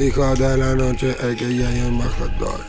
Hijo de la noche, el que ya hay embajador.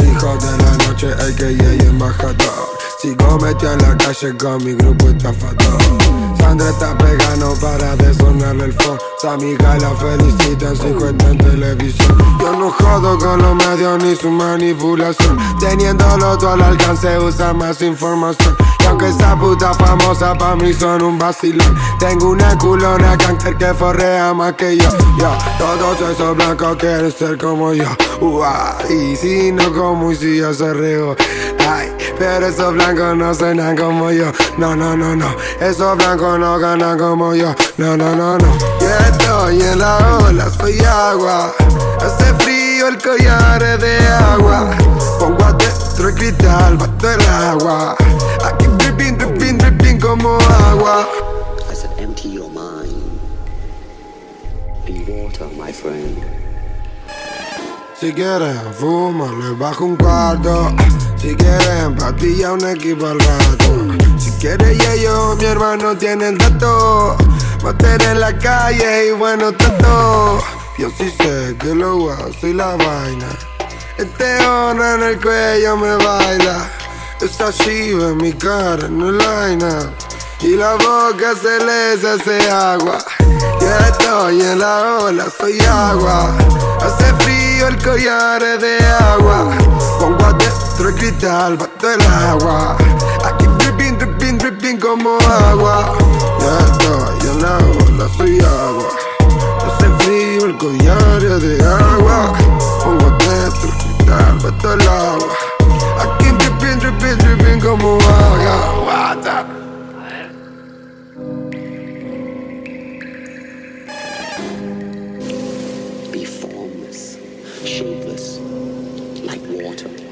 Hijo de la noche, hay embajador. Sigo metido en la calle con mi grupo estafador. Sandra está pegando para de sonarle el phone Su amiga la felicita en su en televisión. Yo no jodo con los medios ni su manipulación. Teniéndolo todo al alcance usa más información. Y aunque esa puta famosa pa' mí son un vacilón. Tengo una culona gangster que forrea más que yo. Yo, todos esos blancos quieren ser como yo. Y si no como y si yo se río Pero esos blancos no suenan como yo No, no, no, no Esos blancos no gana como yo. No, no, no, no. Yo estoy en la ola, soy agua. Hace frío, el collar de agua. Pongo adentro el cristal, bato el agua. Aquí dripping, dripping, dripping como agua. I said, empty your mind. Be water, my friend. Si quieren fuma, le bajo un cuarto. Si quieren pastilla, un equipo al rato. Si quiere ya yo, mi hermano tiene el dato. Mater en la calle y bueno todo. Yo sí sé que lo hago y la vaina. Este honra en el cuello me baila. Esa chiva en mi cara, no el line Y la boca se le hace agua. Estoy en la ola, soy agua. Hace frío, el collar de agua. Pongo adentro el cristal, bato el agua. Aquí dripping, dripping, dripping como agua. Ya estoy en la ola, soy agua. Hace frío, el collar de agua. Pongo adentro el cristal, bato el agua. Like water.